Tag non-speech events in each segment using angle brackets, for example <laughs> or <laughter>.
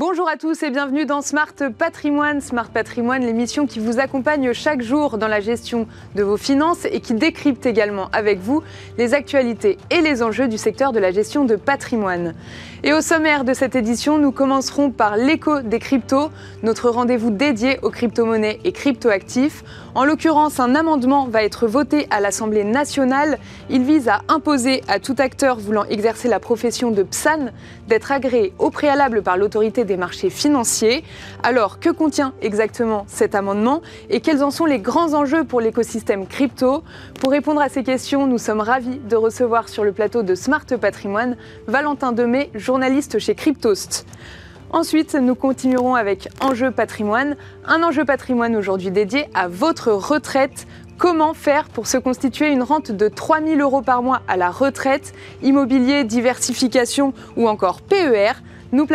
Bonjour à tous et bienvenue dans Smart Patrimoine. Smart Patrimoine, l'émission qui vous accompagne chaque jour dans la gestion de vos finances et qui décrypte également avec vous les actualités et les enjeux du secteur de la gestion de patrimoine. Et au sommaire de cette édition, nous commencerons par l'écho des cryptos, notre rendez-vous dédié aux crypto-monnaies et crypto-actifs. En l'occurrence, un amendement va être voté à l'Assemblée nationale. Il vise à imposer à tout acteur voulant exercer la profession de PSAN d'être agréé au préalable par l'autorité des marchés financiers. Alors, que contient exactement cet amendement et quels en sont les grands enjeux pour l'écosystème crypto? Pour répondre à ces questions, nous sommes ravis de recevoir sur le plateau de Smart Patrimoine Valentin Demey, journaliste chez Cryptost. Ensuite, nous continuerons avec Enjeu patrimoine, un enjeu patrimoine aujourd'hui dédié à votre retraite. Comment faire pour se constituer une rente de 3 000 euros par mois à la retraite, immobilier, diversification ou encore PER nous,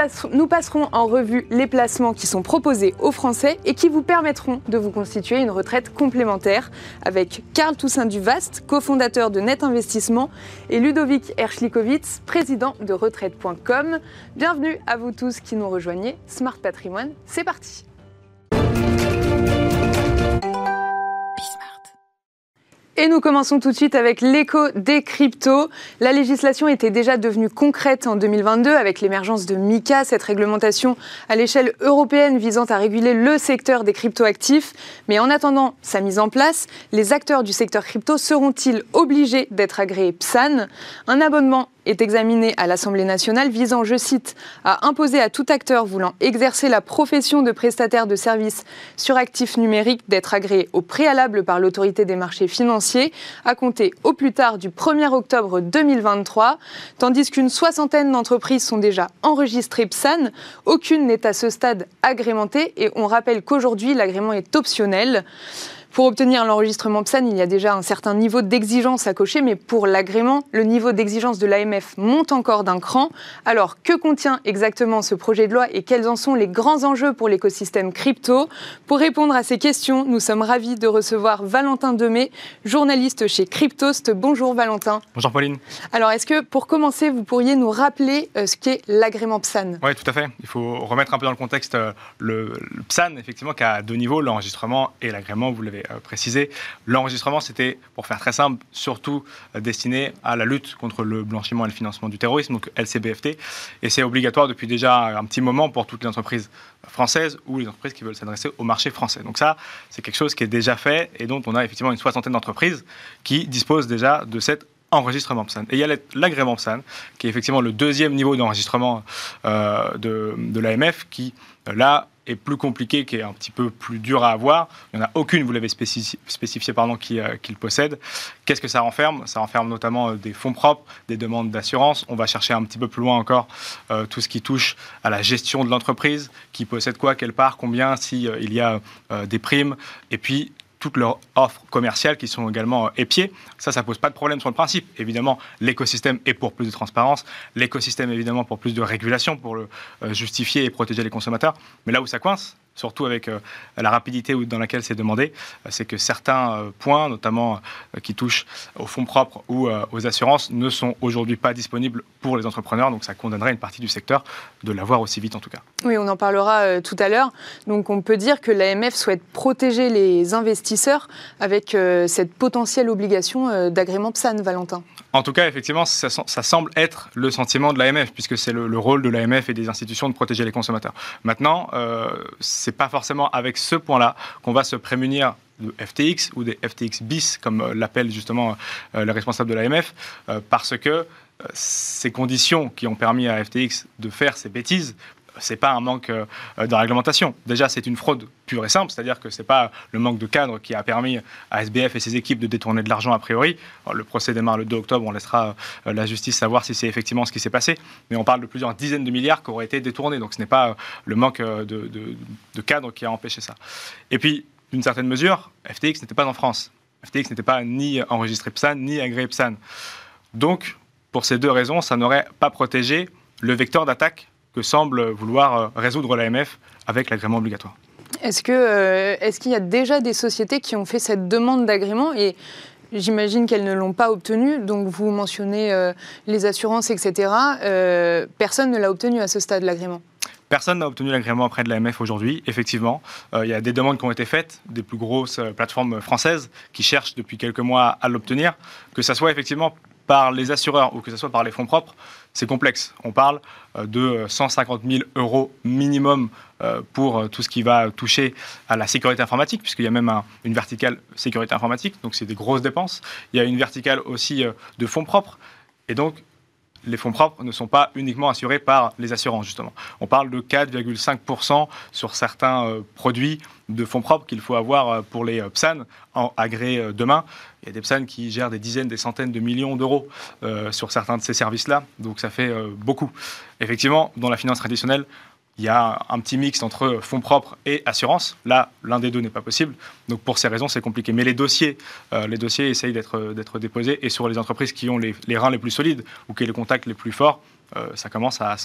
passerons en revue les placements qui sont proposés aux Français et qui vous permettront de vous constituer une retraite complémentaire avec Karl Toussaint Duvast, cofondateur de Net Investissement, et Ludovic Erschlikowitz, président de retraite.com. Bienvenue à vous tous qui nous rejoignez. Smart Patrimoine, c'est parti. Et nous commençons tout de suite avec l'écho des cryptos. La législation était déjà devenue concrète en 2022 avec l'émergence de MICA, cette réglementation à l'échelle européenne visant à réguler le secteur des cryptoactifs. Mais en attendant sa mise en place, les acteurs du secteur crypto seront-ils obligés d'être agréés PSAN Un abonnement est examiné à l'Assemblée nationale visant, je cite, à imposer à tout acteur voulant exercer la profession de prestataire de services sur actifs numériques d'être agréé au préalable par l'autorité des marchés financiers à compter au plus tard du 1er octobre 2023, tandis qu'une soixantaine d'entreprises sont déjà enregistrées PSAN. Aucune n'est à ce stade agrémentée et on rappelle qu'aujourd'hui l'agrément est optionnel. Pour obtenir l'enregistrement PSAN, il y a déjà un certain niveau d'exigence à cocher, mais pour l'agrément, le niveau d'exigence de l'AMF monte encore d'un cran. Alors, que contient exactement ce projet de loi et quels en sont les grands enjeux pour l'écosystème crypto? Pour répondre à ces questions, nous sommes ravis de recevoir Valentin Demey, journaliste chez Cryptost. Bonjour Valentin. Bonjour Pauline. Alors, est-ce que pour commencer, vous pourriez nous rappeler euh, ce qu'est l'agrément PSAN? Oui, tout à fait. Il faut remettre un peu dans le contexte euh, le, le PSAN, effectivement, qui a deux niveaux, l'enregistrement et l'agrément, vous l'avez euh, préciser. L'enregistrement, c'était, pour faire très simple, surtout euh, destiné à la lutte contre le blanchiment et le financement du terrorisme, donc LCBFT. Et c'est obligatoire depuis déjà un petit moment pour toutes les entreprises françaises ou les entreprises qui veulent s'adresser au marché français. Donc ça, c'est quelque chose qui est déjà fait et dont on a effectivement une soixantaine d'entreprises qui disposent déjà de cet enregistrement PSAN. Et il y a l'agrément PSAN, qui est effectivement le deuxième niveau d'enregistrement euh, de l'AMF, qui, là, est plus compliqué, qui est un petit peu plus dur à avoir. Il n'y en a aucune, vous l'avez spécifié, pardon, qui, euh, le possède. Qu'est-ce que ça renferme? Ça renferme notamment euh, des fonds propres, des demandes d'assurance. On va chercher un petit peu plus loin encore euh, tout ce qui touche à la gestion de l'entreprise, qui possède quoi, quelle part, combien, s'il il y a des primes. Et puis, toutes leurs offres commerciales qui sont également euh, épiées. Ça, ça pose pas de problème sur le principe. Évidemment, l'écosystème est pour plus de transparence, l'écosystème évidemment pour plus de régulation, pour le euh, justifier et protéger les consommateurs. Mais là où ça coince, surtout avec euh, la rapidité dans laquelle c'est demandé, euh, c'est que certains euh, points, notamment qui touchent aux fonds propres ou aux assurances, ne sont aujourd'hui pas disponibles pour les entrepreneurs. Donc ça condamnerait une partie du secteur de l'avoir aussi vite en tout cas. Oui, on en parlera tout à l'heure. Donc on peut dire que l'AMF souhaite protéger les investisseurs avec cette potentielle obligation d'agrément PSAN, Valentin. En tout cas, effectivement, ça, semble être le sentiment de l'AMF, puisque c'est le, rôle de l'AMF et des institutions de protéger les consommateurs. Maintenant, c'est pas forcément avec ce point-là qu'on va se prémunir de FTX ou des FTX bis, comme euh, l'appellent justement euh, les responsables de l'AMF, euh, parce que ces conditions qui ont permis à FTX de faire ces bêtises c'est pas un manque de réglementation. Déjà, c'est une fraude pure et simple, c'est-à-dire que c'est pas le manque de cadre qui a permis à SBF et ses équipes de détourner de l'argent a priori. le procès démarre le 2 octobre, on laissera la justice savoir si c'est effectivement ce qui s'est passé, mais on parle de plusieurs dizaines de milliards qui auraient été détournés, donc ce n'est pas le manque de, de cadre qui a empêché ça. Et puis, d'une certaine mesure, FTX n'était pas en France. FTX n'était pas ni enregistré PSAN, ni agréé PSAN. Donc, pour ces deux raisons, ça n'aurait pas protégé le vecteur d'attaque que semble vouloir euh, résoudre l'AMF avec l'agrément obligatoire. Est-ce euh, est qu'il y a déjà des sociétés qui ont fait cette demande d'agrément et J'imagine qu'elles ne l'ont pas obtenu, donc vous mentionnez euh, les assurances, etc. personne ne l'a obtenu à ce stade, l'agrément Personne n'a obtenu l'agrément auprès de l'AMF aujourd'hui, effectivement. il y a des demandes qui ont été faites, des plus grosses plateformes françaises qui cherchent depuis quelques mois à l'obtenir, que ce soit effectivement par les assureurs ou que ce soit par les fonds propres, c'est complexe. On parle euh, de 150 000 euros minimum euh, pour euh, tout ce qui va toucher à la sécurité informatique, puisqu'il y a même une verticale sécurité informatique, donc c'est des grosses dépenses. Il y a une verticale aussi de fonds propres. Et donc, les fonds propres ne sont pas uniquement assurés par les assurances, justement. On parle de 4,5% sur certains euh, produits de fonds propres qu'il faut avoir euh, pour les euh, PSAN en agré demain. Il y a des PSAN qui gèrent des dizaines, des centaines de millions d'euros sur certains de ces services-là, donc ça fait beaucoup. Effectivement, dans la finance traditionnelle, il y a un petit mix entre fonds propres et assurance. Là, l'un des deux n'est pas possible. Donc pour ces raisons, c'est compliqué. Mais les dossiers, euh, les dossiers essayent d'être déposés et sur les entreprises qui ont les, reins les plus solides ou qui ont les contacts les plus forts, euh, ça commence à,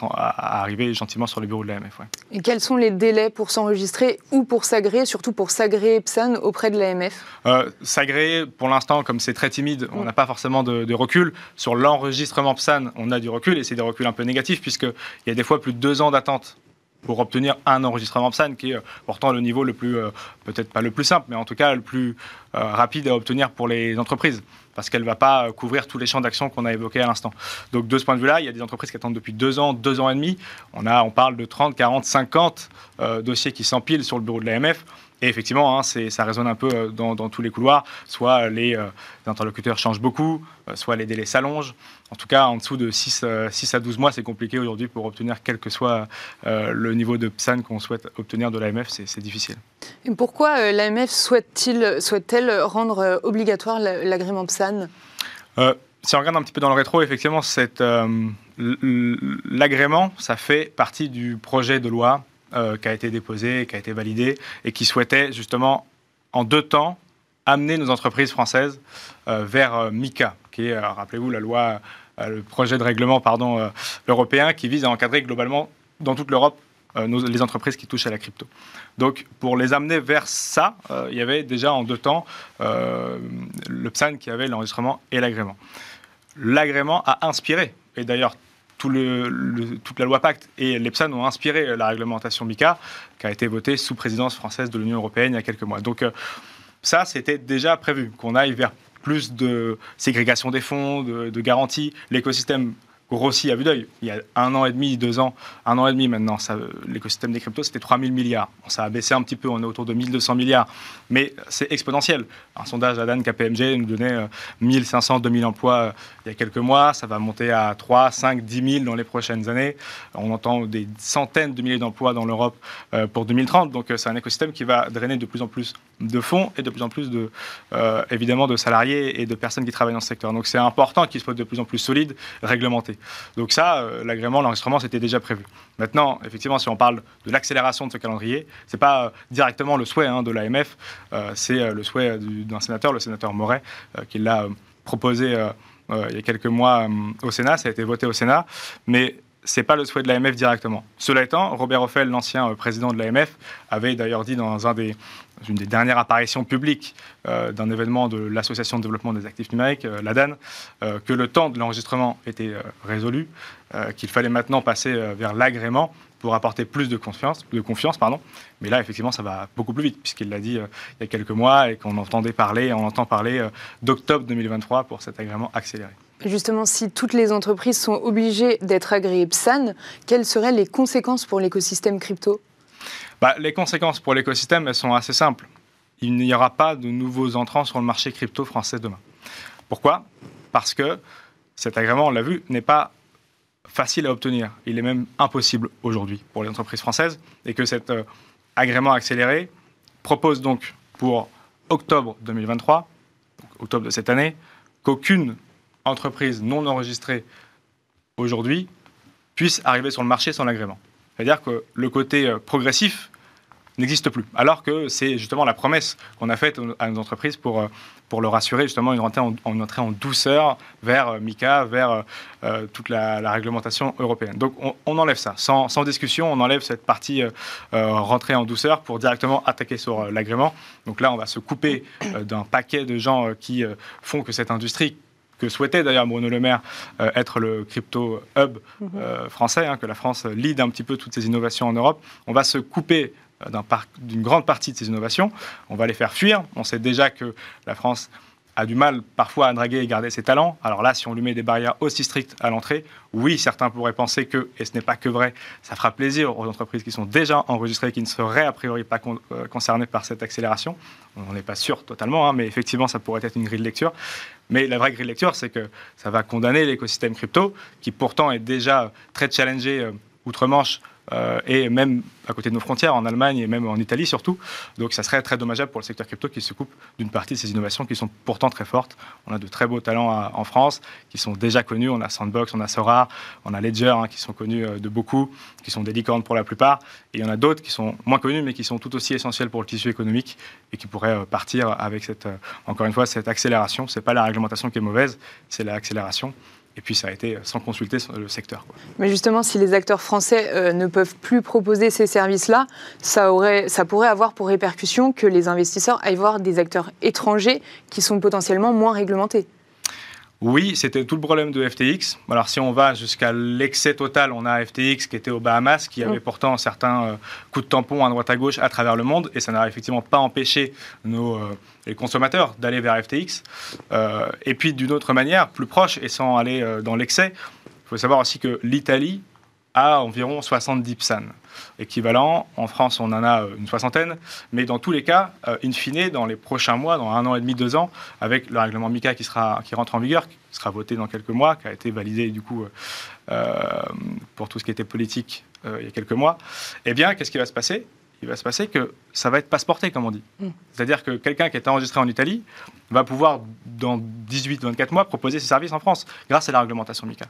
arriver gentiment sur les bureaux de l'AMF. Et quels sont les délais pour s'enregistrer ou pour s'agréer, surtout pour s'agréer PSAN auprès de l'AMF euh, S'agréer, pour l'instant, comme c'est très timide, on n'a pas forcément de, de, recul. Sur l'enregistrement PSAN, on a du recul et c'est des reculs un peu négatifs puisqu'il y a des fois plus de deux ans d'attente pour obtenir un enregistrement PSAN qui est euh, pourtant le niveau le plus, euh, peut-être pas le plus simple, mais en tout cas le plus euh, rapide à obtenir pour les entreprises, parce qu'elle ne va pas couvrir tous les champs d'action qu'on a évoqués à l'instant. Donc de ce point de vue-là, il y a des entreprises qui attendent depuis deux ans, deux ans et demi. On, a, on parle de 30, 40, 50 dossiers qui s'empilent sur le bureau de l'AMF. Et effectivement, hein, ça résonne un peu dans, tous les couloirs. Soit les, interlocuteurs changent beaucoup, soit les délais s'allongent. En tout cas, en dessous de 6, 6 euh, à 12 mois, c'est compliqué aujourd'hui pour obtenir quel que soit euh, le niveau de PSAN qu'on souhaite obtenir de l'AMF, c'est difficile. Et pourquoi euh, l'AMF souhaite-t-elle souhaite rendre obligatoire l'agrément PSAN? Si on regarde un petit peu dans le rétro, effectivement, l'agrément, ça fait partie du projet de loi qui a été déposé, qui a été validé, et qui souhaitait justement, en deux temps, amener nos entreprises françaises vers MICA, qui est, rappelez-vous, la loi euh, le projet de règlement pardon, euh, européen qui vise à encadrer globalement dans toute l'Europe euh, les entreprises qui touchent à la crypto. Donc, pour les amener vers ça, il y avait déjà en deux temps le PSAN qui avait l'enregistrement et l'agrément. L'agrément a inspiré, et d'ailleurs toute la loi Pacte et les PSAN ont inspiré la réglementation MICA qui a été votée sous présidence française de l'Union européenne il y a quelques mois. Donc, ça, c'était déjà prévu, qu'on aille vers plus de ségrégation des fonds, de, de garantie. L'écosystème grossit à vue d'œil. Il y a un an et demi, deux ans, un an et demi maintenant, l'écosystème des cryptos, c'était 3 000 milliards. ça a baissé un petit peu, on est autour de 1200 milliards, mais c'est exponentiel. Un sondage à Dan KPMG nous donnait 1500, 2000 emplois euh, il y a quelques mois, ça va monter à 3, 5, 10 000 dans les prochaines années. On entend des centaines de milliers d'emplois dans l'Europe euh, pour 2030, donc euh, c'est un écosystème qui va drainer de plus en plus de fonds et de plus en plus de, évidemment, de salariés et de personnes qui travaillent dans ce secteur. Donc c'est important qu'il soit de plus en plus solide, réglementé. Donc ça, euh, l'agrément, l'enregistrement, c'était déjà prévu. Maintenant, effectivement, si on parle de l'accélération de ce calendrier, ce n'est pas euh, directement le souhait hein, de l'AMF, euh, c'est le souhait d'un sénateur, le sénateur Moret, qui l'a proposé il y a quelques mois au Sénat, ça a été voté au Sénat, ce n'est pas le souhait de l'AMF directement. Cela étant, Robert Offel, l'ancien président de l'AMF, avait d'ailleurs dit dans une des dernières apparitions publiques euh, d'un événement de l'Association de développement des actifs numériques, euh, l'ADAN, euh, que le temps de l'enregistrement était résolu, qu'il fallait maintenant passer vers l'agrément pour apporter plus de confiance, de confiance pardon. Mais là, effectivement, ça va beaucoup plus vite, puisqu'il l'a dit il y a quelques mois et qu'on entendait parler, on entend parler d'octobre 2023 pour cet agrément accéléré. Justement, si toutes les entreprises sont obligées d'être agréées PSAN, quelles seraient les conséquences pour l'écosystème crypto? Bah, les conséquences pour l'écosystème, elles sont assez simples. Il n'y aura pas de nouveaux entrants sur le marché crypto français demain. Pourquoi? Parce que cet agrément, on l'a vu, n'est pas facile à obtenir. Il est même impossible aujourd'hui pour les entreprises françaises et que cet euh, agrément accéléré propose donc pour octobre 2023, octobre de cette année, qu'aucune entreprise non enregistrée aujourd'hui puisse arriver sur le marché sans l'agrément. C'est-à-dire que le côté euh, progressif n'existe plus. Alors que c'est justement la promesse qu'on a faite à nos entreprises pour, euh, pour leur assurer justement une entrée en, douceur vers euh, MICA, vers toute la, réglementation européenne. Donc on, enlève ça. Sans, sans, discussion, on enlève cette partie rentrée en douceur pour directement attaquer sur l'agrément. Donc là, on va se couper d'un paquet de gens qui font que cette industrie que souhaitait d'ailleurs Bruno Le Maire être le crypto hub mhm. français, hein, que la France lead un petit peu toutes ces innovations en Europe. On va se couper d'une grande partie de ces innovations. On va les faire fuir. On sait déjà que la France a du mal parfois à draguer et garder ses talents. Alors là, si on lui met des barrières aussi strictes à l'entrée, oui, certains pourraient penser que, et ce n'est pas que vrai, ça fera plaisir aux entreprises qui sont déjà enregistrées, qui ne seraient a priori pas euh, concernées par cette accélération. On n'est pas sûr totalement, hein, mais effectivement, ça pourrait être une grille de lecture. Mais la vraie grille de lecture, c'est que ça va condamner l'écosystème crypto, qui pourtant est déjà très challengé euh, outre-Manche euh, et même à côté de nos frontières, en Allemagne et même en Italie surtout. Donc ça serait très dommageable pour le secteur crypto qui se coupe d'une partie de ces innovations qui sont pourtant très fortes. On a de très beaux talents en France qui sont déjà connus. On a Sandbox, on a Sora, on a Ledger hein, qui sont connus euh, de beaucoup, qui sont des licornes pour la plupart. Et il y en a d'autres qui sont moins connus mais qui sont tout aussi essentiels pour le tissu économique et qui pourraient euh, partir avec cette, encore une fois, cette accélération. Ce n'est pas la réglementation qui est mauvaise, c'est l'accélération. Et puis ça a été sans consulter le secteur. Mais justement, si les acteurs français euh, ne peuvent plus proposer ces services-là, ça, aurait, ça pourrait avoir pour répercussion que les investisseurs aillent voir des acteurs étrangers qui sont potentiellement moins réglementés. Oui, c'était tout le problème de FTX. Alors si on va jusqu'à l'excès total, on a FTX qui était aux Bahamas, qui avait mm. pourtant certains euh, coups de tampon à droite à gauche à travers le monde, et ça n'a effectivement pas empêché nos euh, les consommateurs d'aller vers FTX. Euh, et puis d'une autre manière, plus proche et sans aller dans l'excès, il faut savoir aussi que l'Italie a environ 70 PSAN équivalent. En France, on en a une soixantaine. Mais dans tous les cas, in fine, dans les prochains mois, dans un an et demi, deux ans, avec le règlement MICA qui, rentre en vigueur, qui sera voté dans quelques mois, qui a été validé du coup pour tout ce qui était politique il y a quelques mois, eh bien, qu'est-ce qui va se passer? Il va se passer que ça va être passeporté, comme on dit. Mm. C'est-à-dire que quelqu'un qui est enregistré en Italie va pouvoir, dans 18-24 mois, proposer ses services en France, grâce à la réglementation MICA.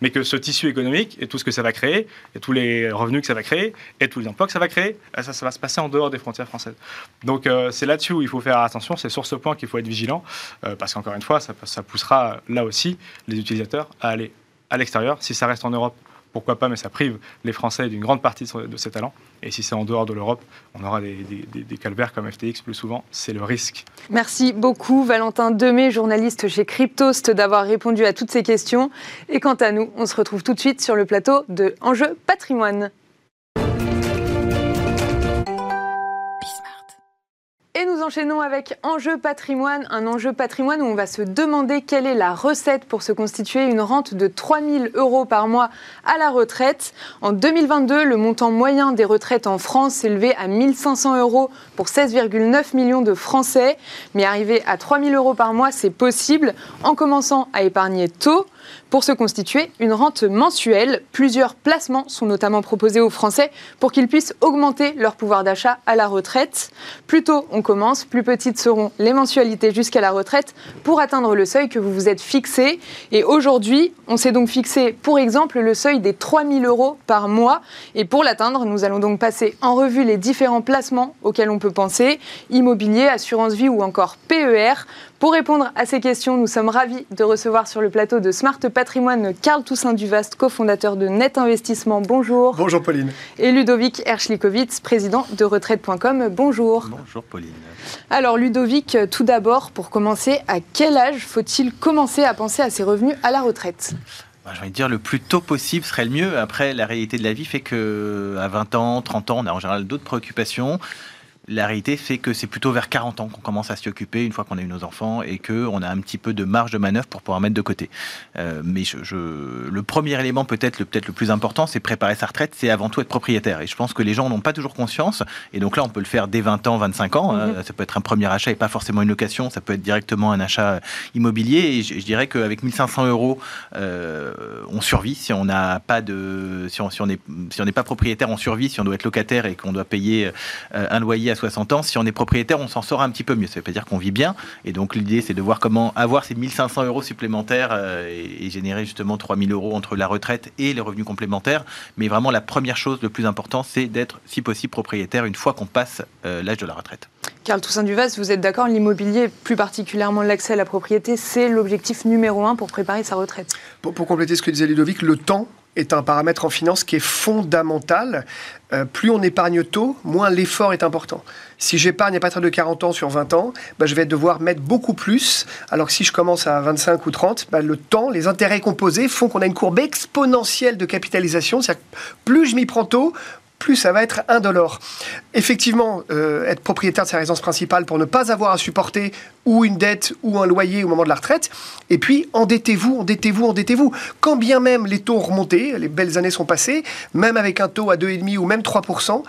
Mais que ce tissu économique et tout ce que ça va créer, et tous les revenus que ça va créer, et tous les emplois que ça va créer, eh, ça, ça va se passer en dehors des frontières françaises. Donc euh, c'est là-dessus où il faut faire attention, c'est sur ce point qu'il faut être vigilant, euh, parce qu'encore une fois, ça, ça poussera là aussi les utilisateurs à aller à l'extérieur. Si ça reste en Europe, pourquoi pas, mais ça prive les Français d'une grande partie de ces talents. Et si c'est en dehors de l'Europe, on aura des, calvaires comme FTX plus souvent. C'est le risque. Merci beaucoup, Valentin Demey, journaliste chez Cryptost, d'avoir répondu à toutes ces questions. Et quant à nous, on se retrouve tout de suite sur le plateau de Enjeu patrimoine. Enchaînons avec Enjeu patrimoine, un enjeu patrimoine où on va se demander quelle est la recette pour se constituer une rente de 3000 euros par mois à la retraite. En 2022, le montant moyen des retraites en France s'élevait à 1500 euros pour 16,9 millions de Français. Mais arriver à 3000 euros par mois, c'est possible en commençant à épargner tôt. Pour se constituer une rente mensuelle, plusieurs placements sont notamment proposés aux Français pour qu'ils puissent augmenter leur pouvoir d'achat à la retraite. Plus tôt on commence, plus petites seront les mensualités jusqu'à la retraite pour atteindre le seuil que vous vous êtes fixé. Et aujourd'hui, on s'est donc fixé, pour exemple, le seuil des 3 000 euros par mois. Et pour l'atteindre, nous allons donc passer en revue les différents placements auxquels on peut penser, immobilier, assurance vie ou encore PER. Pour répondre à ces questions, nous sommes ravis de recevoir sur le plateau de Smart Patrimoine Carl Toussaint Duvast, cofondateur de Net Investissement. Bonjour. Bonjour Pauline. Et Ludovic Erschlikowitz, président de retraite.com. Bonjour. Bonjour Pauline. Alors Ludovic, tout d'abord, pour commencer, à quel âge faut-il commencer à penser à ses revenus à la retraite? Bah, j'ai envie de dire le plus tôt possible serait le mieux. Après, la réalité de la vie fait que à 20 ans, 30 ans, on a en général d'autres préoccupations la réalité fait que c'est plutôt vers 40 ans qu'on commence à s'y occuper une fois qu'on a eu nos enfants et qu'on a un petit peu de marge de manœuvre pour pouvoir mettre de côté. Euh, mais je, le premier élément, peut-être le, peut le plus important, c'est préparer sa retraite, c'est avant tout être propriétaire. Et je pense que les gens n'ont pas toujours conscience. Et donc là, on peut le faire dès 20 ans, 25 ans. Hein. Mhm. ça peut être un premier achat et pas forcément une location. Ça peut être directement un achat immobilier. Et je, dirais qu'avec 1500 euros, euh, on survit. Si on n'a pas de, si on, si n'est on pas propriétaire, on survit. Si on doit être locataire et qu'on doit payer euh, un loyer 60 ans, si on est propriétaire, on s'en sort un petit peu mieux. Ça ne veut pas dire qu'on vit bien. Et donc l'idée, c'est de voir comment avoir ces 1500 euros supplémentaires euh, et, générer justement 3000 euros entre la retraite et les revenus complémentaires. Mais vraiment, la première chose, le plus important, c'est d'être, si possible, propriétaire une fois qu'on passe euh, l'âge de la retraite. Carl Toussaint Duvas, vous êtes d'accord, l'immobilier, plus particulièrement l'accès à la propriété, c'est l'objectif numéro un pour préparer sa retraite? Pour, pour compléter ce que disait Ludovic, le temps est un paramètre en finance qui est fondamental. Euh, plus on épargne tôt, moins l'effort est important. Si j'épargne à partir de 40 ans sur 20 ans, bah, je vais devoir mettre beaucoup plus, alors que si je commence à 25 ou 30, bah, le temps, les intérêts composés font qu'on a une courbe exponentielle de capitalisation. C'est-à-dire plus je m'y prends tôt, plus ça va être indolore. Effectivement, euh, être propriétaire de sa résidence principale pour ne pas avoir à supporter ou une dette ou un loyer au moment de la retraite. Et puis, endettez-vous, endettez-vous, endettez-vous. Quand bien même les taux ont remonté, les belles années sont passées, même avec un taux à 2,5 ou même 3%,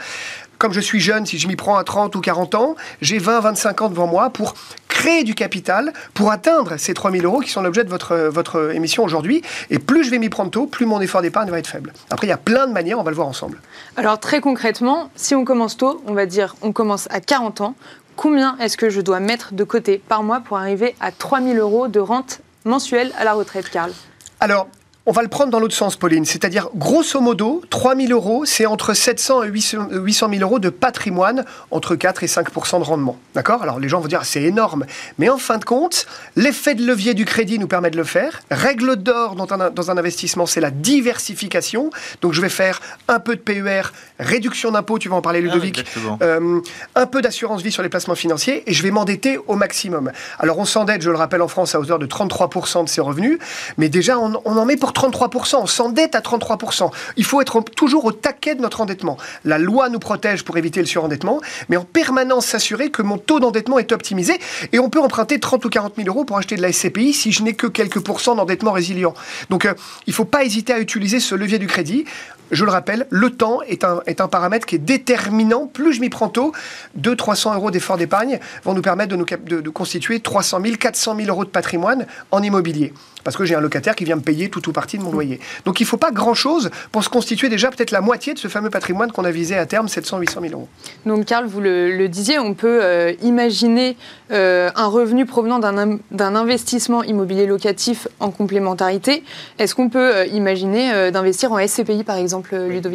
comme je suis jeune, si je m'y prends à 30 ou 40 ans, j'ai 20, 25 ans devant moi pour créer du capital, pour atteindre ces 3 000 euros qui sont l'objet de votre, votre émission aujourd'hui. Et plus je vais m'y prendre tôt, plus mon effort d'épargne va être faible. Après, il y a plein de manières, on va le voir ensemble. Alors très concrètement, si on commence tôt, on va dire on commence à 40 ans, combien est-ce que je dois mettre de côté par mois pour arriver à 3 000 euros de rente mensuelle à la retraite, Karl? Alors, on va le prendre dans l'autre sens, Pauline. C'est-à-dire, grosso modo, 3 000 euros, c'est entre 700 et 800 000 euros de patrimoine, entre 4 et 5% de rendement. D'accord? Alors, les gens vont dire, c'est énorme. Mais en fin de compte, l'effet de levier du crédit nous permet de le faire. Règle d'or dans un, dans un investissement, c'est la diversification. Donc, je vais faire un peu de PER, réduction d'impôts, tu vas en parler, ah Ludovic, euh, un peu d'assurance vie sur les placements financiers, et je vais m'endetter au maximum. Alors, on s'endette, je le rappelle, en France, à hauteur de 33% de ses revenus. Mais déjà, on, on en met pour 33%, on s'endette à 33%. Il faut être toujours au taquet de notre endettement. La loi nous protège pour éviter le surendettement, mais en permanence s'assurer que mon taux d'endettement est optimisé. Et on peut emprunter 30 ou 40 000 euros pour acheter de la SCPI si je n'ai que quelques pourcents d'endettement résilient. Donc euh, il ne faut pas hésiter à utiliser ce levier du crédit je le rappelle, le temps est un, est un paramètre qui est déterminant. Plus je m'y prends tôt, 200-300 euros d'effort d'épargne vont nous permettre de, nous, de, de constituer 300 000, 400 000 euros de patrimoine en immobilier. Parce que j'ai un locataire qui vient me payer tout ou partie de mon loyer. Donc il ne faut pas grand-chose pour se constituer déjà peut-être la moitié de ce fameux patrimoine qu'on a visé à terme, 700-800 000 euros. Donc Karl, vous le, disiez, on peut euh, imaginer euh, un revenu provenant d'un investissement immobilier locatif en complémentarité. Est-ce qu'on peut euh, imaginer d'investir en SCPI par exemple?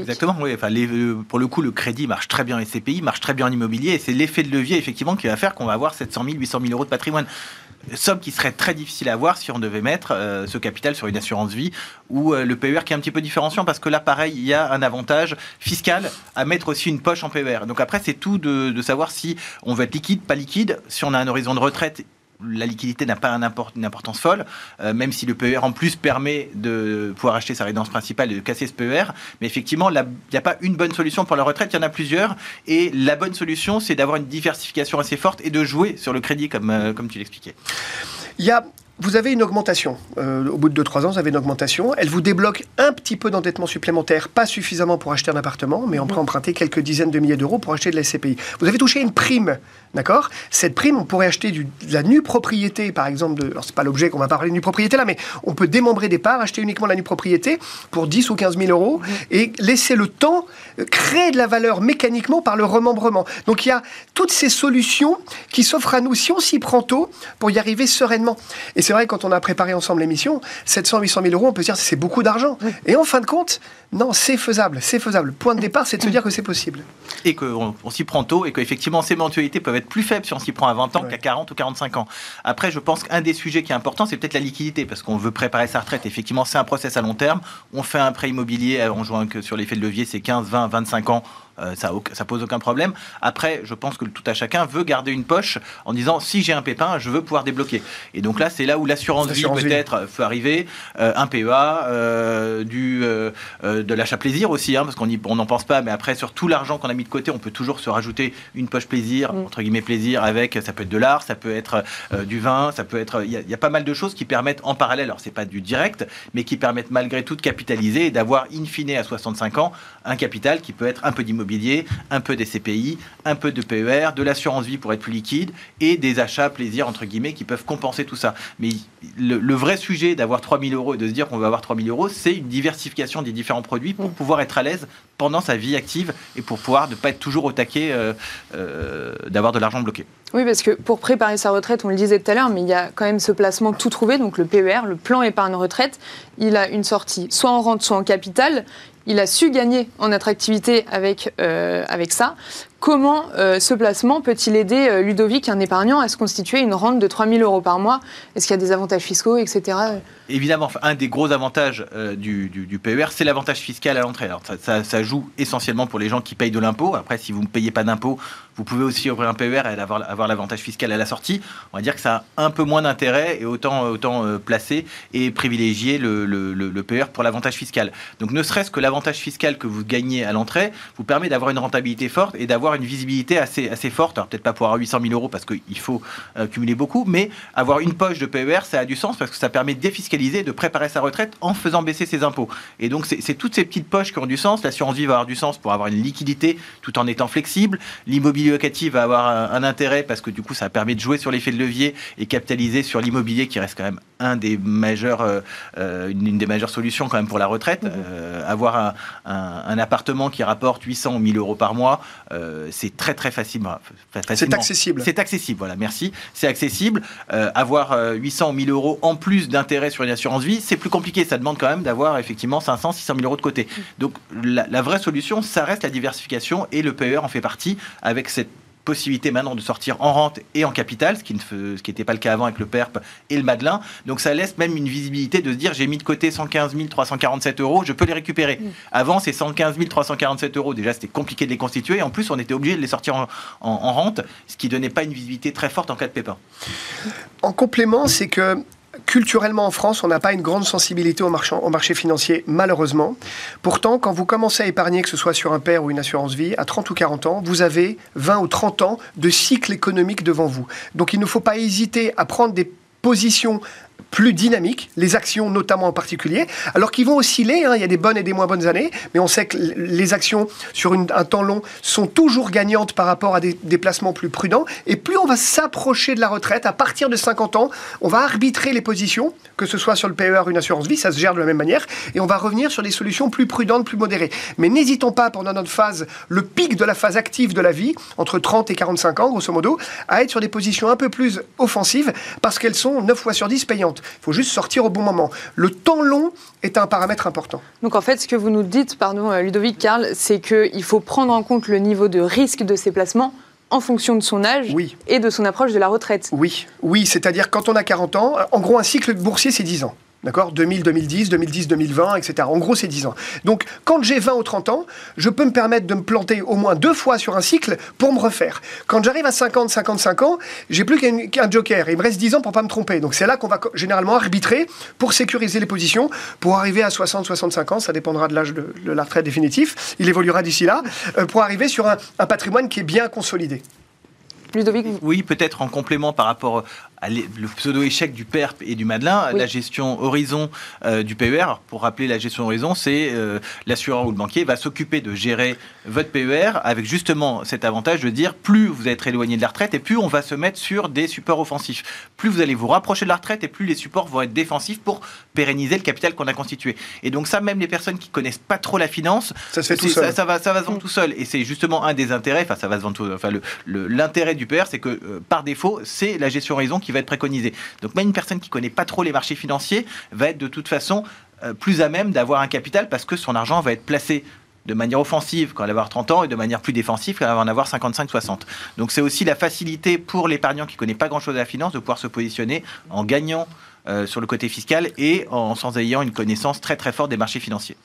Exactement, oui. Enfin, euh, pour le coup, le crédit marche très bien en SCPI, marche très bien en immobilier, et c'est l'effet de levier, effectivement, qui va faire qu'on va avoir 700 000, 800 000 euros de patrimoine. Somme qui serait très difficile à avoir si on devait mettre euh, ce capital sur une assurance vie ou euh, le PER qui est un petit peu différenciant parce que là, pareil, il y a un avantage fiscal à mettre aussi une poche en PER. Donc après, c'est tout de, de savoir si on veut être liquide, pas liquide, si on a un horizon de retraite la liquidité n'a pas une importance folle, euh, même si le PER en plus permet de pouvoir acheter sa résidence principale et de casser ce PER. Mais effectivement, il n'y a pas une bonne solution pour la retraite, il y en a plusieurs. Et la bonne solution, c'est d'avoir une diversification assez forte et de jouer sur le crédit, comme, euh, tu l'expliquais. Vous avez une augmentation. Euh, au bout de 2-3 ans, vous avez une augmentation. Elle vous débloque un petit peu d'endettement supplémentaire, pas suffisamment pour acheter un appartement, mais on peut emprunter quelques dizaines de milliers d'euros pour acheter de la SCPI. Vous avez touché une prime, d'accord? Cette prime, on pourrait acheter du, de la nue propriété, par exemple. De, alors, c'est pas l'objet qu'on va parler de nue propriété là, mais on peut démembrer des parts, acheter uniquement la nue propriété pour 10 ou 15 000 euros et laisser le temps euh, créer de la valeur mécaniquement par le remembrement. Donc, il y a toutes ces solutions qui s'offrent à nous si on s'y prend tôt pour y arriver sereinement. Et c'est vrai, quand on a préparé ensemble l'émission, 700, 800 000 euros, on peut se dire c'est beaucoup d'argent. Et en fin de compte, non, c'est faisable, c'est faisable. Le point de départ, c'est de se dire que c'est possible. Et qu'on on, s'y prend tôt et qu'effectivement, ces mensualités peuvent être plus faibles si on s'y prend à 20 ans qu'à 40 ou 45 ans. Après, je pense qu'un des sujets qui est important, c'est peut-être la liquidité, parce qu'on veut préparer sa retraite. Effectivement, c'est un process à long terme. On fait un prêt immobilier, on joue que sur l'effet de levier, c'est 15, 20, 25 ans euh, ça, ça pose aucun problème. Après, je pense que tout à chacun veut garder une poche en disant si j'ai un pépin, je veux pouvoir débloquer. Et donc là, c'est là où l'assurance vie peut-être peut arriver, euh, un PEA, euh, du, de l'achat plaisir aussi, hein, parce qu'on n'en pense pas, mais après, sur tout l'argent qu'on a mis de côté, on peut toujours se rajouter une poche plaisir, mm. entre guillemets plaisir, avec, ça peut être de l'art, ça peut être du vin, ça peut être. Il y, a pas mal de choses qui permettent en parallèle, alors c'est pas du direct, mais qui permettent malgré tout de capitaliser et d'avoir in fine à 65 ans un capital qui peut être un peu d'immobilier un peu des CPI, un peu de PER, de l'assurance vie pour être plus liquide et des achats plaisir entre guillemets qui peuvent compenser tout ça. Mais le, vrai sujet d'avoir 3000 euros et de se dire qu'on va avoir 3000 euros, c'est une diversification des différents produits pour pouvoir être à l'aise pendant sa vie active et pour pouvoir ne pas être toujours au taquet euh, euh, d'avoir de l'argent bloqué. Oui, parce que pour préparer sa retraite, on le disait tout à l'heure, mais il y a quand même ce placement tout trouvé, donc le PER, le plan épargne retraite. Il a une sortie soit en rente, soit en capital. Il a su gagner en attractivité avec, euh, avec ça. Comment euh, ce placement peut-il aider euh, Ludovic, un épargnant, à se constituer une rente de 3 000 euros par mois? Est-ce qu'il y a des avantages fiscaux, etc. Évidemment, un des gros avantages euh, du, PER, c'est l'avantage fiscal à l'entrée. Alors, ça, joue essentiellement pour les gens qui payent de l'impôt. Après, si vous ne payez pas d'impôt, vous pouvez aussi ouvrir un PER et avoir, l'avantage fiscal à la sortie. On va dire que ça a un peu moins d'intérêt et autant, autant placer et privilégier le, le, le PER pour l'avantage fiscal. Donc, ne serait-ce que l'avantage fiscal que vous gagnez à l'entrée vous permet d'avoir une rentabilité forte et d'avoir une visibilité assez, assez forte. Alors peut-être pas pour avoir 800 000 euros parce qu'il faut euh, cumuler beaucoup, mais avoir une poche de PER, ça a du sens parce que ça permet de défiscaliser, de préparer sa retraite en faisant baisser ses impôts. Et donc c'est toutes ces petites poches qui ont du sens. L'assurance vie va avoir du sens pour avoir une liquidité tout en étant flexible. L'immobilier locatif va avoir un, intérêt parce que du coup ça permet de jouer sur l'effet de levier et capitaliser sur l'immobilier qui reste quand même un des majeurs, euh, euh, une, des majeures solutions quand même pour la retraite. Mmh. avoir un, un, appartement qui rapporte 800 ou 1000 euros par mois, c'est très très facile. C'est accessible. C'est accessible, voilà, merci. C'est accessible. Euh, avoir 800 ou 1000 euros en plus d'intérêt sur une assurance vie, c'est plus compliqué. Ça demande quand même d'avoir effectivement 500, 600 000 euros de côté. Donc la, la vraie solution, ça reste la diversification et le PER en fait partie avec cette possibilité maintenant de sortir en rente et en capital, ce qui n'était pas le cas avant avec le PERP et le Madelin. Donc ça laisse même une visibilité de se dire j'ai mis de côté 115 347 euros, je peux les récupérer. Mm. Avant, ces 115 347 euros, déjà c'était compliqué de les constituer. En plus, on était obligé de les sortir en, en rente, ce qui donnait pas une visibilité très forte en cas de pépin. En complément, c'est que culturellement en France, on n'a pas une grande sensibilité au marché, financier, malheureusement. Pourtant, quand vous commencez à épargner, que ce soit sur un père ou une assurance vie, à 30 ou 40 ans, vous avez 20 ou 30 ans de cycle économique devant vous. Donc il ne faut pas hésiter à prendre des positions plus dynamiques, les actions notamment en particulier, alors qu'ils vont osciller, hein, il y a des bonnes et des moins bonnes années, mais on sait que les actions sur un temps long sont toujours gagnantes par rapport à des déplacements plus prudents, et plus on va s'approcher de la retraite, à partir de 50 ans, on va arbitrer les positions, que ce soit sur le PER une assurance vie, ça se gère de la même manière, et on va revenir sur des solutions plus prudentes, plus modérées. Mais n'hésitons pas pendant notre phase, le pic de la phase active de la vie, entre 30 et 45 ans, grosso modo, à être sur des positions un peu plus offensives, parce qu'elles sont 9 fois sur 10 payantes. Il faut juste sortir au bon moment. Le temps long est un paramètre important. Donc en fait, ce que vous nous dites, pardon euh, Ludovic Karl, c'est qu'il faut prendre en compte le niveau de risque de ces placements en fonction de son âge et de son approche de la retraite. Oui, oui, c'est-à-dire quand on a 40 ans, en gros un cycle boursier c'est 10 ans. D'accord? 2000, 2010, 2010, 2020, etc. En gros, c'est 10 ans. Donc, quand j'ai 20 ou 30 ans, je peux me permettre de me planter au moins deux fois sur un cycle pour me refaire. Quand j'arrive à 50, 55 ans, j'ai plus qu'un joker. Il me reste 10 ans pour pas me tromper. Donc, c'est là qu'on va généralement arbitrer pour sécuriser les positions. Pour arriver à 60, 65 ans, ça dépendra de l'âge de, la retraite définitif. Il évoluera d'ici là. Euh, pour arriver sur un, un patrimoine qui est bien consolidé. Ludovic Oui, peut-être en complément par rapport le pseudo-échec du PERP et du Madelin, la gestion horizon euh, du PER. Pour rappeler, la gestion horizon, c'est euh, l'assureur ou le banquier va s'occuper de gérer votre PER avec justement cet avantage de dire plus vous êtes éloigné de la retraite et plus on va se mettre sur des supports offensifs. Plus vous allez vous rapprocher de la retraite et plus les supports vont être défensifs pour pérenniser le capital qu'on a constitué. Et donc ça, même les personnes qui connaissent pas trop la finance, ça se fait tout seul. Ça, va, ça va se vendre tout seul. Et c'est justement un des intérêts, enfin ça va se vendre tout, enfin l'intérêt du PER, c'est que euh, par défaut, c'est la gestion horizon qui va être préconisée. Donc même une personne qui connaît pas trop les marchés financiers va être de toute façon euh, plus à même d'avoir un capital parce que son argent va être placé de manière offensive quand elle va avoir 30 ans et de manière plus défensive quand elle va en avoir 55-60. Donc c'est aussi la facilité pour l'épargnant qui connaît pas grand-chose à la finance de pouvoir se positionner en gagnant euh, sur le côté fiscal et en sans ayant une connaissance très très forte des marchés financiers.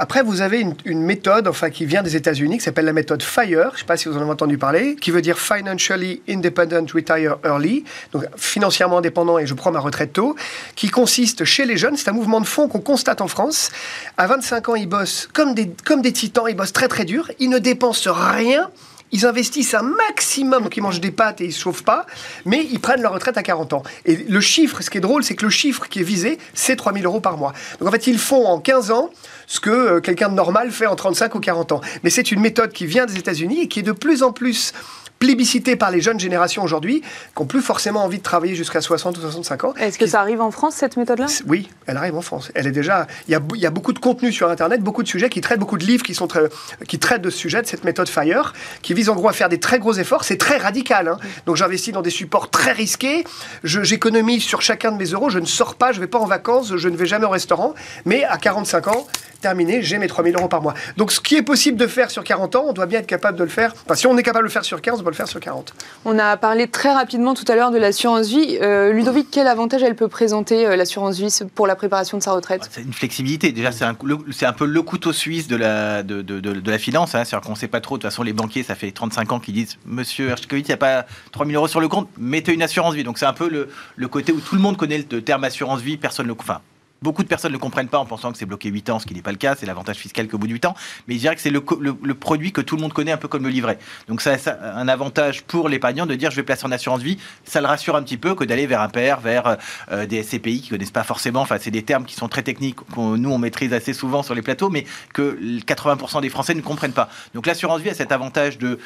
Après, vous avez une, méthode, enfin, qui vient des États-Unis, qui s'appelle la méthode FIRE. Je ne sais pas si vous en avez entendu parler, qui veut dire Financially Independent Retire Early, donc financièrement indépendant et je prends ma retraite tôt, qui consiste chez les jeunes, c'est un mouvement de fond qu'on constate en France. À 25 ans, ils bossent comme des, comme des titans, ils bossent très très dur, ils ne dépensent rien ils investissent un maximum, donc ils mangent des pâtes et ils ne se chauffent pas, mais ils prennent leur retraite à 40 ans. Et le chiffre, ce qui est drôle, c'est que le chiffre qui est visé, c'est 3000 euros par mois. Donc en fait, ils font en 15 ans ce que euh, quelqu'un de normal fait en 35 ou 40 ans. Mais c'est une méthode qui vient des États-Unis et qui est de plus en plus plébiscité par les jeunes générations aujourd'hui, qui n'ont plus forcément envie de travailler jusqu'à 60 ou 65 ans. Est-ce que ça arrive en France, cette méthode-là? Oui, elle arrive en France. Elle est déjà. Il y, a, il y a beaucoup de contenu sur Internet, beaucoup de sujets qui traitent, beaucoup de livres qui, sont très, qui traitent de ce sujet, de cette méthode FIRE, qui vise en gros à faire des très gros efforts. C'est très radical. Hein. Donc j'investis dans des supports très risqués. J'économise sur chacun de mes euros. Je ne sors pas, je ne vais pas en vacances, je ne vais jamais au restaurant. Mais à 45 ans, terminé, j'ai mes 3000 euros par mois. Donc ce qui est possible de faire sur 40 ans, on doit bien être capable de le faire. Enfin, si on est capable de le faire sur 15, on peut le faire sur 40. On a parlé très rapidement tout à l'heure de l'assurance vie. Euh, Ludovic, quel avantage elle peut présenter, euh, l'assurance vie, pour la préparation de sa retraite C'est une flexibilité. Déjà, c'est un, un, peu le couteau suisse de la, de, de, de, la finance. Hein. C'est-à-dire qu'on ne sait pas trop. De toute façon, les banquiers, ça fait 35 ans qu'ils disent Monsieur Hershkovitz, il n'y a pas 3000 euros sur le compte, mettez une assurance vie. Donc c'est un peu le, le, côté où tout le monde connaît le terme assurance vie, personne ne le. Enfin, Beaucoup de personnes ne comprennent pas en pensant que c'est bloqué 8 ans, ce qui n'est pas le cas, c'est l'avantage fiscal qu'au bout de 8 ans, mais je dirais que c'est le, produit que tout le monde connaît un peu comme le livret. Donc ça a un avantage pour l'épargnant de dire je vais placer en assurance vie, ça le rassure un petit peu que d'aller vers un père, vers euh, des SCPI qui ne connaissent pas forcément, enfin c'est des termes qui sont très techniques, qu'on nous on maîtrise assez souvent sur les plateaux, mais que 80% des Français ne comprennent pas. Donc l'assurance vie a cet avantage de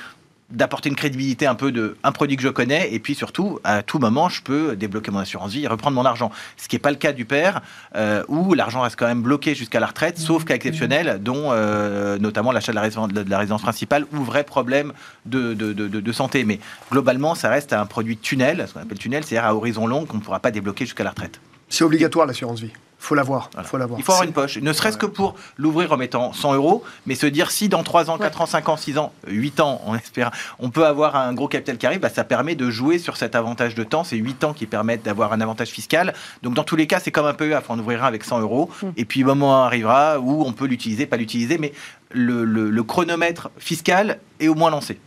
d'apporter une crédibilité un peu de un produit que je connais et puis surtout à tout moment je peux débloquer mon assurance vie et reprendre mon argent. Ce qui n'est pas le cas du père euh, où l'argent reste quand même bloqué jusqu'à la retraite sauf cas exceptionnel dont euh, notamment l'achat de, de, la résidence principale ou vrai problème de, de, de, santé. Mais globalement ça reste un produit tunnel ce qu'on appelle tunnel c'est-à-dire à horizon long qu'on ne pourra pas débloquer jusqu'à la retraite. C'est obligatoire l'assurance vie faut l'avoir. Faut l'avoir. Il faut avoir une poche, ne serait-ce que pour l'ouvrir en mettant 100 euros, mais se dire si dans 3 ans, 4 ans, 5 ans, 6 ans, 8 ans, on espère, on peut avoir un gros capital qui arrive, bah, ça permet de jouer sur cet avantage de temps. C'est 8 ans qui permettent d'avoir un avantage fiscal. Donc dans tous les cas, c'est comme un peu on ouvrira avec 100 euros, mm. et puis le moment arrivera où on peut l'utiliser, pas l'utiliser, mais le chronomètre fiscal est au moins lancé.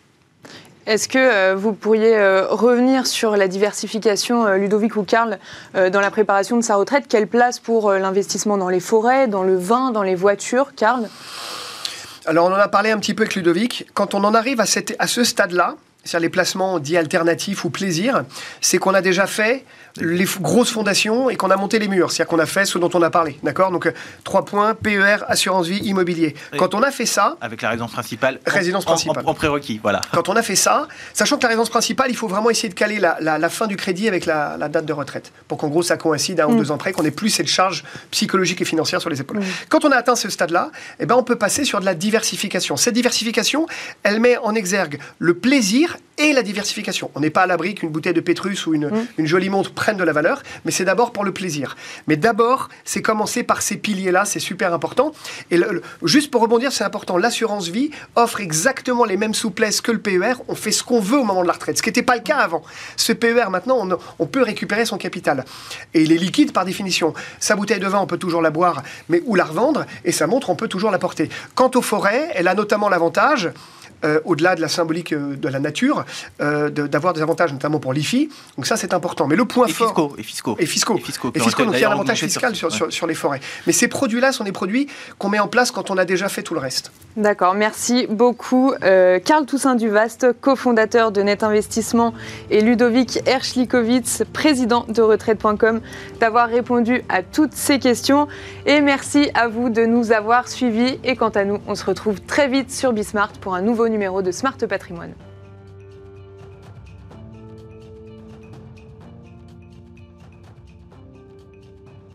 Est-ce que euh, vous pourriez euh, revenir sur la diversification, euh, Ludovic ou Karl, dans la préparation de sa retraite? Quelle place pour l'investissement dans les forêts, dans le vin, dans les voitures, Karl? Alors on en a parlé un petit peu avec Ludovic. Quand on en arrive à, à ce stade-là, c'est-à-dire les placements dits alternatifs ou plaisir, c'est qu'on a déjà fait les grosses fondations et qu'on a monté les murs. C'est-à-dire qu'on a fait ce dont on a parlé. D'accord? Donc, euh, trois points PER, assurance vie, immobilier. Quand on a fait ça. Avec la résidence principale. Résidence principale. En, prérequis, voilà. <laughs> Quand on a fait ça, sachant que la résidence principale, il faut vraiment essayer de caler la, fin du crédit avec la, date de retraite. Pour qu'en gros, ça coïncide un ou mm. deux ans près, qu'on ait plus cette charge psychologique et financière sur les épaules. Mm. Quand on a atteint ce stade-là, eh ben, on peut passer sur de la diversification. Cette diversification, elle met en exergue le plaisir et la diversification. On n'est pas à l'abri qu'une bouteille de Pétrus ou une, mm. une jolie montre prenne de la valeur, mais c'est d'abord pour le plaisir. Mais d'abord, c'est commencer par ces piliers-là, c'est super important. Et juste pour rebondir, c'est important, l'assurance vie offre exactement les mêmes souplesses que le PER. On fait ce qu'on veut au moment de la retraite, ce qui n'était pas le cas avant. Ce PER, maintenant, on, on, peut récupérer son capital. Et il est liquide par définition. Sa bouteille de vin, on peut toujours la boire, mais ou la revendre, et sa montre, on peut toujours la porter. Quant aux forêts, elle a notamment l'avantage euh, au-delà de la symbolique euh, de la nature, euh, d'avoir des avantages, notamment pour l'IFI. Donc ça, c'est important. Mais le point fort... Fiscaux, et fiscaux. Et fiscaux. Et fiscaux. Et fiscaux donc il y a un avantage fiscal sur, sur, les forêts. Mais ces produits-là sont des produits qu'on met en place quand on a déjà fait tout le reste. D'accord, merci beaucoup. Karl Toussaint Duvast, cofondateur de Net Investissement, et Ludovic Erschlikowitz, président de retraite.com, d'avoir répondu à toutes ces questions. Et merci à vous de nous avoir suivis. Et quant à nous, on se retrouve très vite sur Bismart pour un nouveau numéro de Smart Patrimoine.